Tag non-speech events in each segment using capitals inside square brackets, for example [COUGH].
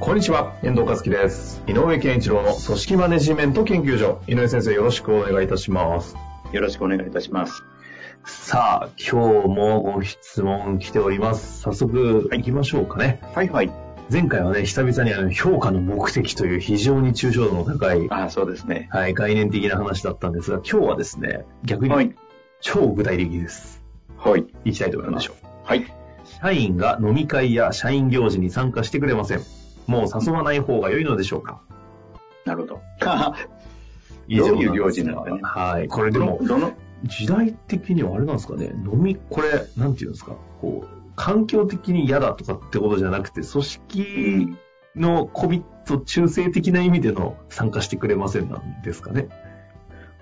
こんにちは、遠藤和樹です。井上健一郎の組織マネジメント研究所。井上先生、よろしくお願いいたします。よろしくお願いいたします。さあ、今日もご質問来ております。早速行きましょうかね。はいはい。前回はね、久々にあの評価の目的という非常に抽象度の高い、あそうですね。はい、概念的な話だったんですが、今日はですね、逆にはい。超具体的です。はい。いきたいと思いましょう。はい。社員が飲み会や社員行事に参加してくれません。もう誘わない方が良いのでしょうか？なるほど。[LAUGHS] 以上どういう行事なのかねはい。これでも、どの、時代的にはあれなんですかね、飲み、これ、なんていうんですか、こう、環境的に嫌だとかってことじゃなくて、組織のコミット中性的な意味での参加してくれませんなんですかね？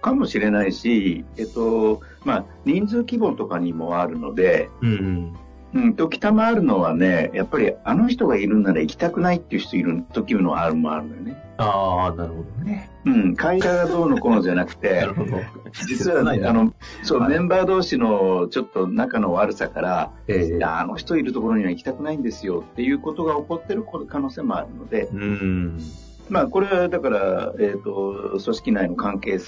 かもしれないし、えっと、まあ、人数規模とかにもあるので、うんうん。うん、時たまあるのはね、やっぱりあの人がいるなら行きたくないっていう人いる時のあるもあるのよね。ああ、なるほどね。うん、会社がどうのこうのじゃなくなてる、ほど。実はね、あの、そう、はいメンバー同士のちょっと仲の悪さから、えいやあの人いるところには行きたくないんですよっていうことが起こってる可能性もあるので、うん。まあ、これはだから、えっ、と、組織内の関係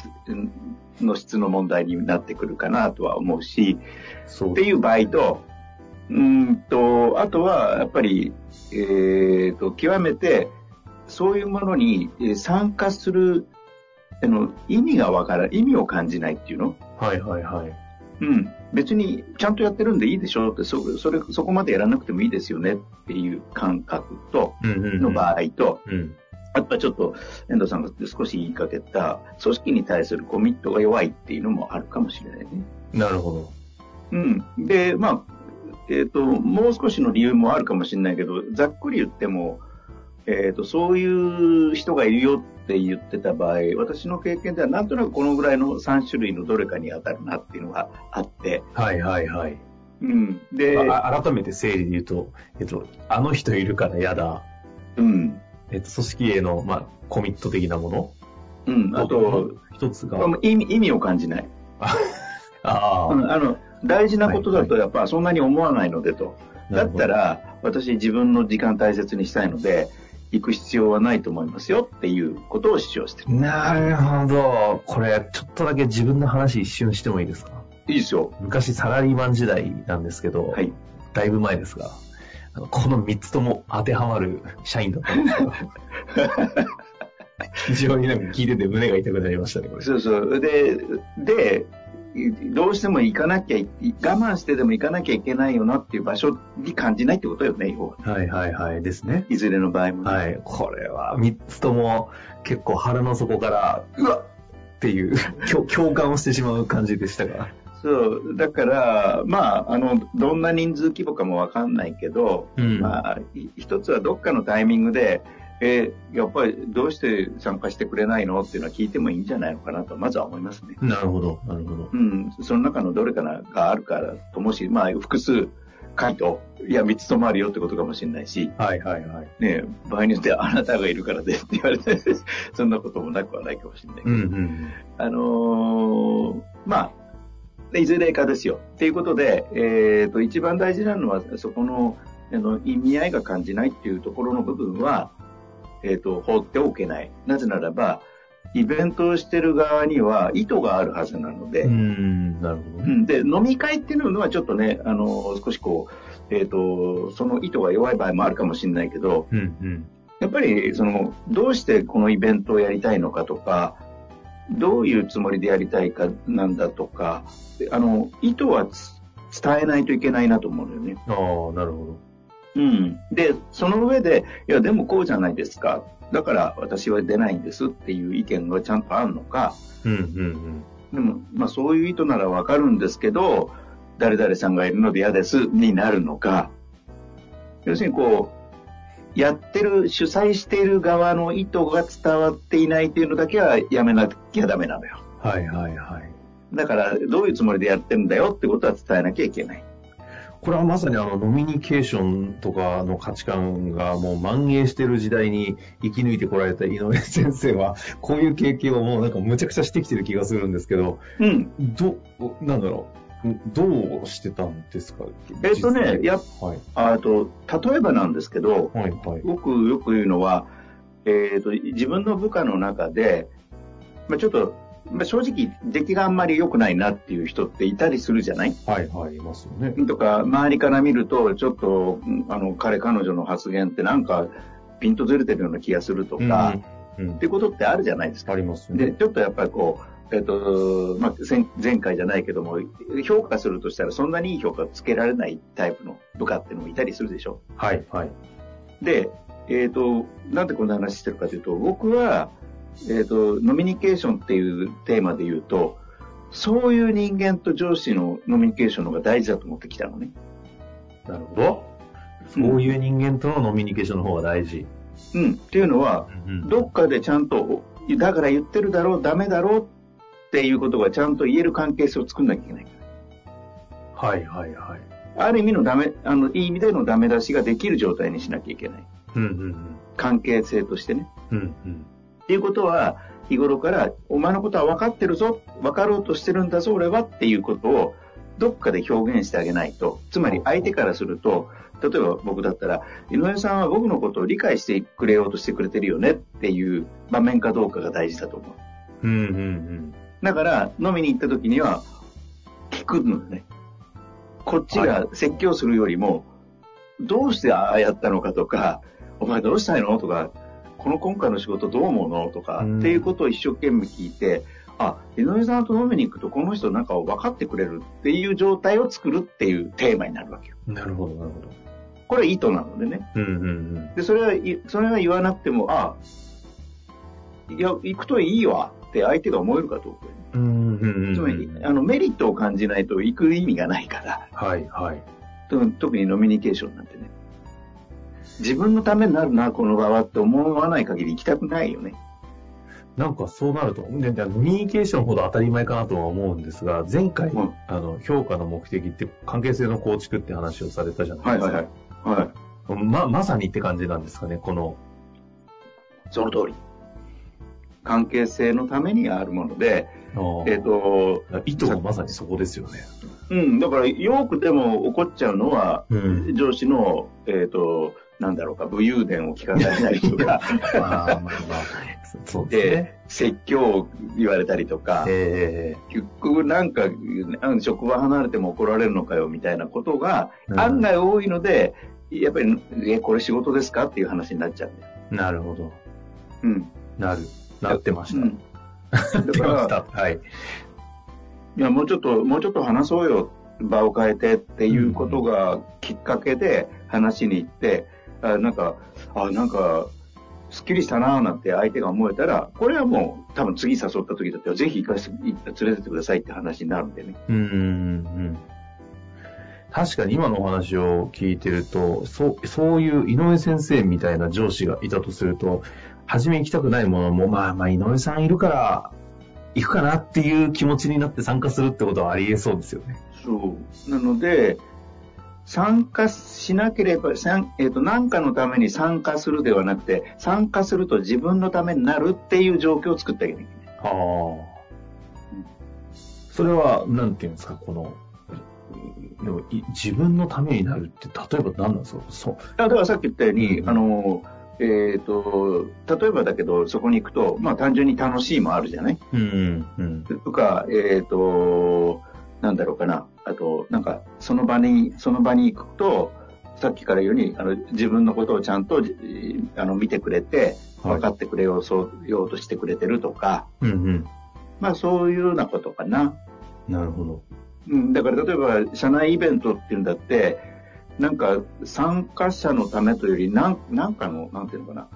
の質の問題になってくるかなとは思うし、そうっていう場合と、うーんと、あとは、やっぱり、えっ、と、極めて、そういうものにえー参加する、あの、意味がわからない、意味を感じないっていうの？はいはいはい。うん。別に、ちゃんとやってるんでいいでしょって、そ、それ、そこまでやらなくてもいいですよねっていう感覚と、うんうん、うん。の場合と、うん。やっぱちょっと遠藤さんが少し言いかけた組織に対するコミットが弱いっていうのもあるかもしれないね。なるほど。うん。で、まあ、えっ、と、もう少しの理由もあるかもしれないけど、ざっくり言っても、えっ、と、そういう人がいるよって言ってた場合、私の経験ではなんとなくこのぐらいの3種類のどれかに当たるなっていうのがあって、はいはいはい。うん。で、あ改めて整理で言うと、えっと、あの人いるから嫌だ。うん。えっと、組織への、まあ、コミット的なもの。うん。あと、一つが、意味、意味を感じない。[LAUGHS] ああ、うんあの、大事なことだとやっぱそんなに思わないのでと。だったら、私自分の時間大切にしたいので、行く必要はないと思いますよっていうことを主張してる。なるほど。これ、ちょっとだけ自分の話一瞬してもいいですか？いいですよ。昔サラリーマン時代なんですけど、はい。だいぶ前ですが、あのこの3つとも当てはまる社員だったんですよ。[LAUGHS] 非常になんか聞いてて胸が痛くなりましたね、これ。そうそう。で、で、どうしても行かなきゃい、我慢してでも行かなきゃいけないよなっていう場所に感じないってことよね、要は。はいはいはいですね。いずれの場合もね。はい。これは3つとも結構腹の底から、うわっっていう共 [LAUGHS] 共感をしてしまう感じでしたが。そう。だから、まあ、あの、どんな人数規模かもわかんないけど、うんまあ、い一つはどっかのタイミングで、えーやっぱりどうして参加してくれないのっていうのは聞いてもいいんじゃないのかなと、まずは思いますね。なるほど、なるほど。うん、その中のどれかながあるからともし、まあ、複数回答、いや、三つともあるよってことかもしれないし、はいはいはい。ね、場合によってはあなたがいるからですって言われて、[LAUGHS] そんなこともなくはないかもしれないけど、うんうん。あのーまあ、でいずれかですよ。っていうことで、えっ、と、一番大事なのは、そこの、あの、意味合いが感じないっていうところの部分は、えっ、と、放っておけない。なぜならば、イベントをしてる側には意図があるはずなので、うん、なるほどで、飲み会っていうのはちょっとね、あの、少しこう、えっ、と、その意図が弱い場合もあるかもしれないけど、うんうん。やっぱり、その、どうしてこのイベントをやりたいのかとか、どういうつもりでやりたいかなんだとか、あの、意図はつ伝えないといけないなと思うのよね。ああ、なるほど。うん。で、その上で、いや、でもこうじゃないですか。だから私は出ないんですっていう意見がちゃんとあるのか、うんうんでも、まあそういう意図ならわかるんですけど、誰々さんがいるので嫌ですになるのか、要するにこう、やってる、主催している側の意図が伝わっていないっていうのだけはやめなきゃダメなのよ。はいはいはい。だから、どういうつもりでやってるんだよってことは伝えなきゃいけない。これはまさにあの、ノミニケーションとかの価値観がもう蔓延してる時代に生き抜いてこられた井上先生は、こういう経験をもうなんかむちゃくちゃしてきてる気がするんですけど、うん。ど、なんだろう、どうしてたんですかえっとねやっはい。あと、例えばなんですけど、はいはい。僕よく言うのは、えっ、と、自分の部下の中で、まあ、ちょっと、まあ、正直、出来があんまり良くないなっていう人っていたりするじゃない？はいはい、いますよね。とか、周りから見ると、ちょっと、うんあの、彼、彼女の発言ってなんか、ピンとずれてるような気がするとか、うん、うんっていうことってあるじゃないですか。ありますよで、ね。ちょっとやっぱりこう、えっ、と、まあ、前前回じゃないけども、評価するとしたらそんなにいい評価をつけられないタイプの部下っていうのもいたりするでしょ？はいはい。で、えっ、と、なんでこんな話してるかというと、僕は、えっ、と、ノミニケーションっていうテーマで言うと、そういう人間と上司のノミニケーションの方が大事だと思ってきたのね。なるほど。そういう人間とのノミニケーションの方が大事。うん。っていうのは、うんどっかでちゃんと、だから言ってるだろう、ダメだろうっていうことがちゃんと言える関係性を作んなきゃいけない。はいはいはい。ある意味のダメ、あの、いい意味でのダメ出しができる状態にしなきゃいけない。うんうん関係性としてね。うん。うんうん。っていうことは、日頃から、お前のことは分かってるぞ、分かろうとしてるんだぞ、俺はっていうことを、どっかで表現してあげないと。つまり相手からすると、例えば僕だったら、井上さんは僕のことを理解してくれようとしてくれてるよねっていう場面かどうかが大事だと思う。うんうんうん。だから、飲みに行った時には、聞くのよね。こっちが説教するよりも、どうしてああやったのかとか、お前どうしたいのとか、この今回の仕事どう思うの？とか、うんっていうことを一生懸命聞いて、あ、井上さんと飲みに行くとこの人なんかを分かってくれるっていう状態を作るっていうテーマになるわけよ。なるほどなるほど。これは意図なのでね。うんうんうん。で、それは、いそれは言わなくても、あ、いや、行くといいわって相手が思えるかどうかよね。うんうんうん。つまり、あの、メリットを感じないと行く意味がないから、はいはい。と特にノミニケーションなんてね。自分のためになるな、この場はって思わない限り行きたくないよね。なんかそうなると、ででノミニケーションほど当たり前かなとは思うんですが、前回、うんあの、評価の目的って関係性の構築って話をされたじゃないはいですか。はいはい。はい。ま、まさにって感じなんですかね、この。その通り。関係性のためにあるもので、えっ、と、意図がまさにそこですよね。うん、だから、よくでも怒っちゃうのは、うん。上司の、えっ、と、なんだろうか、武勇伝を聞かされたりとか、[LAUGHS] まあまあまあ、そうで説教を言われたりとか、え結局なんか、職場離れても怒られるのかよみたいなことがうん案外多いので、やっぱり、え、これ仕事ですかっていう話になっちゃうなるほど。うん。なる。なってました。うんなっだから [LAUGHS] てまし、た。はい。いや、もうちょっと、もうちょっと話そうよ、場を変えてっていうことがきっかけで話しに行って、あなんか、あ、なんか、すっきりしたなーなんて相手が思えたら、これはもう多分次誘った時だったら、ぜひ行かせて、連れてってくださいって話になるんでね。うんうんうん。確かに今のお話を聞いてると、そう、そういう井上先生みたいな上司がいたとすると、初め行きたくないものも、まあまあ井上さんいるから、行くかなっていう気持ちになって参加するってことはありえそうですよね。そう。なので、参加しなければ、えっ、と、何かのために参加するではなくて、参加すると自分のためになるっていう状況を作ってあげなきゃいけない。ああ。それは、なんていうんですか、この、でもい自分のためになるって、例えば何なんですか？そう。だからさっき言ったように、うんあの、えっ、と、例えばだけど、そこに行くと、まあ単純に楽しいもあるじゃない？うん、うん。とか、えっ、と、なんだろうかな。あと、なんか、その場に、その場に行くと、さっきから言うように、あの、自分のことをちゃんと、じあの、見てくれて、はい分かってくれよう、そう、ようとしてくれてるとか、うん、うん。まあそういうようなことかな。なるほど。うん、だから例えば、社内イベントっていうんだって、なんか参加者のためというより、なんなんかの、なんていうのかな。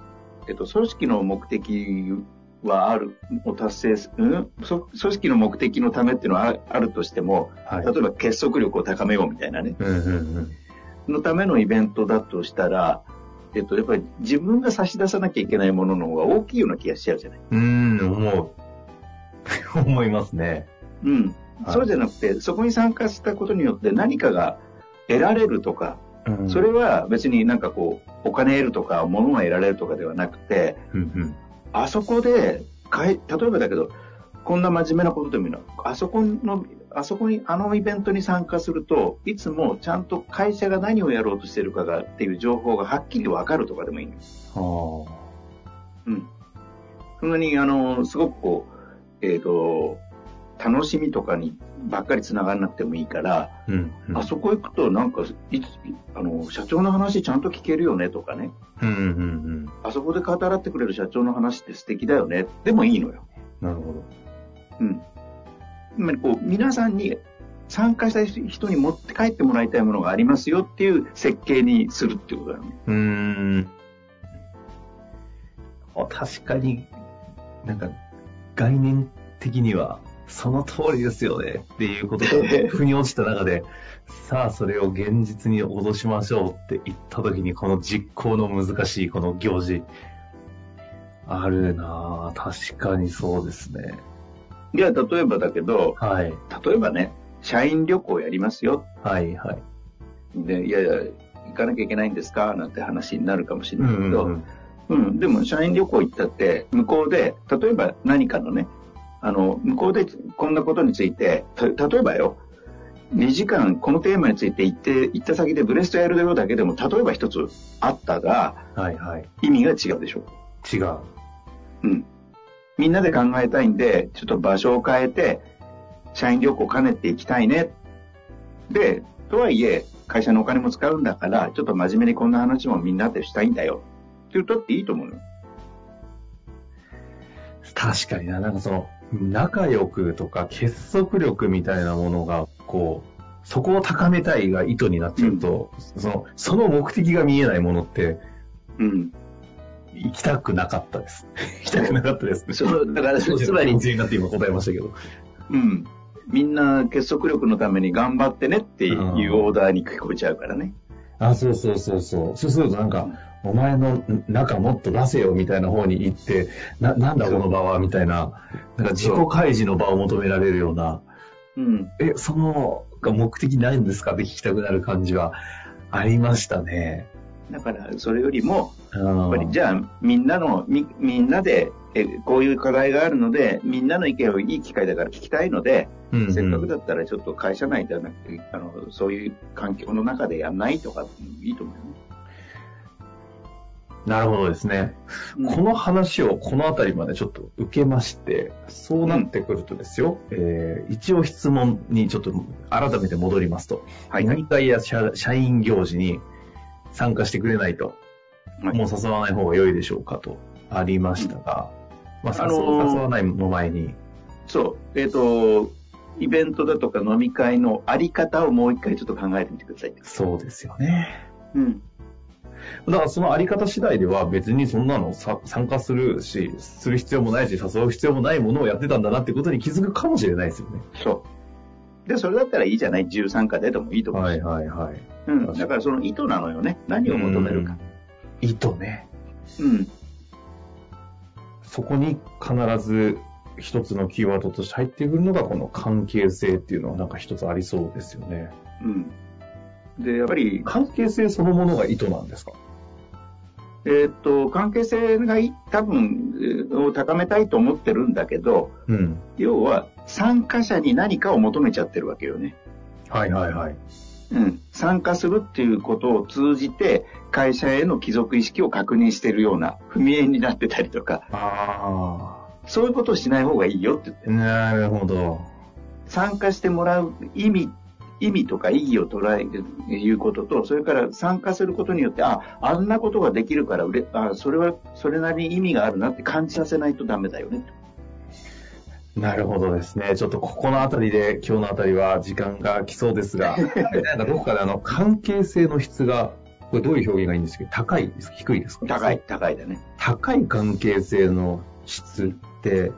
えっと、組織の目的はある、を達成す、うん？そ組織の目的のためっていうのはああるとしても、はい。例えば結束力を高めようみたいなね。うん、うん、うん。のためのイベントだとしたら、えっと、やっぱり自分が差し出さなきゃいけないものの方が大きいような気がしちゃうじゃない。うーん、思う。[LAUGHS] 思いますね。うん。はいそうじゃなくて、そこに参加したことによって何かが得られるとか、うんそれは別になんかこう、お金得るとか、物が得られるとかではなくて、うんうん。あそこで、かい例えばだけど、こんな真面目なことでもいいの。あそこの、あそこに、あのイベントに参加すると、いつもちゃんと会社が何をやろうとしてるかがっていう情報がはっきりわかるとかでもいいのよ。はうん。そんなに、あの、すごくこう、えっ、と、楽しみとかにばっかり繋がらなくてもいいから、あ。うん、うん。あそこ行くとなんか、いつ、あの、社長の話ちゃんと聞けるよねとかね。うん、うん、うん。あそこで語らってくれる社長の話って素敵だよね。でもいいのよ。なるほど。うん。つまりこう、皆さんに参加した人に持って帰ってもらいたいものがありますよっていう設計にするっていうことだよね。うーん。あ確かに、なんか、概念的には、その通りですよねっていうことが [LAUGHS] 腑に落ちた中で、さあそれを現実に脅しましょうって言った時に、この実行の難しいこの行事、あるなぁ。確かにそうですね。いや、例えばだけど、はい。例えばね、社員旅行やりますよ。はい、はい。で、いやいや、行かなきゃいけないんですか？なんて話になるかもしれうないけど、ん、うん、でも社員旅行行ったって、向こうで、例えば何かのね、あの、向こうでこんなことについて、た例えばよ、2時間このテーマについて行って、行った先でブレストやるようだけでも、例えば一つあったが、はい、はい。意味が違うでしょ。違う。うん。みんなで考えたいんで、ちょっと場所を変えて、社員旅行兼ねていきたいね。で、とはいえ、会社のお金も使うんだから、ちょっと真面目にこんな話もみんなでしたいんだよ。って言うとっていいと思うよ。確かにな、なんかその、仲良くとか結束力みたいなものが、こう、そこを高めたいが意図になっちゃうと、その、その目的が見えないものって、うん。行きたくなかったです。[LAUGHS] 行きたくなかったです。そう、だから、つまり、になって今答えましたけど。うん。みんな結束力のために頑張ってねっていうオーダーに聞こえちゃうからね。あ、そうそうそうそう。そうするとなんか、お前の中もっと出せよみたいな方に行って、な、なんだこの場はみたいな、なんか自己開示の場を求められるような、うん。え、その、が目的ないんですか？って聞きたくなる感じはありましたね。だから、それよりも、ややっぱり、じゃあ、みんなの、み、みんなで、え、こういう課題があるので、みんなの意見をいい機会だから聞きたいので、うんうんせっかくだったらちょっと会社内ではなくて、あの、そういう環境の中でやんないとか、いいと思うよね。なるほどですね。うんこの話をこの辺りまでちょっと受けまして、そうなってくるとですよ、えー一応質問にちょっと改めて戻りますと、はい。飲み会や社社員行事に参加してくれないと、はいもう誘わない方が良いでしょうかとありましたが、まあ、あ誘うのー誘わないの前に、そう。えっ、と、イベントだとか飲み会のあり方をもう一回ちょっと考えてみてください。そうですよね。うん。だからそのあり方次第では別にそんなのさ参加するし、する必要もないし、誘う必要もないものをやってたんだなってことに気づくかもしれないですよね。そう。で、それだったらいいじゃない？自由参加ででもいいと思うし。はいはいはい。うん。だからその意図なのよね。何を求めるか。意図ね。うん。そこに必ず一つのキーワードとして入ってくるのがこの関係性っていうのはなんか一つありそうですよね。うん。で、やっぱり、関係性そのものが意図なんですか？えーっと、関係性がい多分、えーを高めたいと思ってるんだけど、うん。要は参加者に何かを求めちゃってるわけよね。はいはいはい。うん。参加するっていうことを通じて、会社への帰属意識を確認しているような踏み絵になってたりとか、あそういうことをしない方がいいよって言ってあ。なるほど。参加してもらう意味、意味とか意義を捉える、いうことと、それから参加することによって、あ、あんなことができるからあ、それは、それなりに意味があるなって感じさせないとダメだよね。なるほどですね。ちょっとここのあたりで、今日のあたりは時間が来そうですが、[LAUGHS] なんかどこかであの、関係性の質が、これどういう表現がいいんですけど、高いですか？低いですか？高い、。高いだね。高い関係性の質って、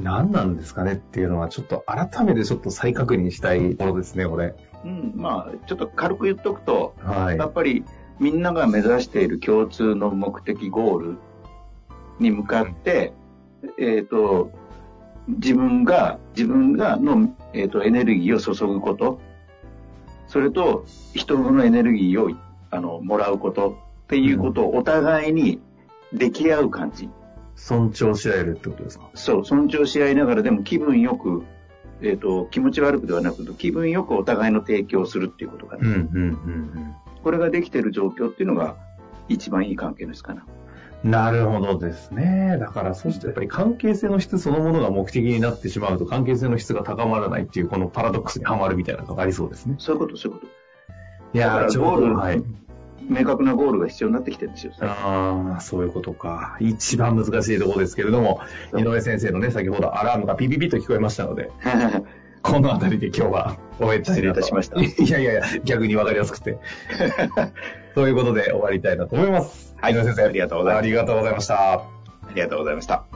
何なんですかねっていうのは、ちょっと改めてちょっと再確認したいものですね、これ。うん、まあ、ちょっと軽く言っとくと、はい、やっぱりみんなが目指している共通の目的ゴールに向かって、うん、えっ、ー、と、自分が、自分がの、えーと、エネルギーを注ぐこと、それと人のエネルギーをあのもらうことっていうことをお互いに出来合う感じ。尊重し合えるってことですか？そう、尊重し合いながらでも気分よく、えっ、ー、と、気持ち悪くではなく気分よくお互いの提供するっていうことがね。うんうんうんうん、これができている状況っていうのが一番いい関係ですかな。なるほどですね。だから、そしてやっぱり関係性の質そのものが目的になってしまうと、関係性の質が高まらないっていう、このパラドックスにはまるみたいなのがありそうですね。そういうこと、そういうこと。いやー、ゴール、はい。明確なゴールが必要になってきてるんですよ。ああ、そういうことか。一番難しいところですけれども、井上先生のね、先ほどアラームがピピピと聞こえましたので、[LAUGHS] この辺りで今日は終えたい失礼いたしました。い [LAUGHS] やいやいや、逆にわかりやすくて。[LAUGHS] ということで終わりたいなと思います。はい、井上先生、ありがとうございました。ありがとうございました。ありがとうございました。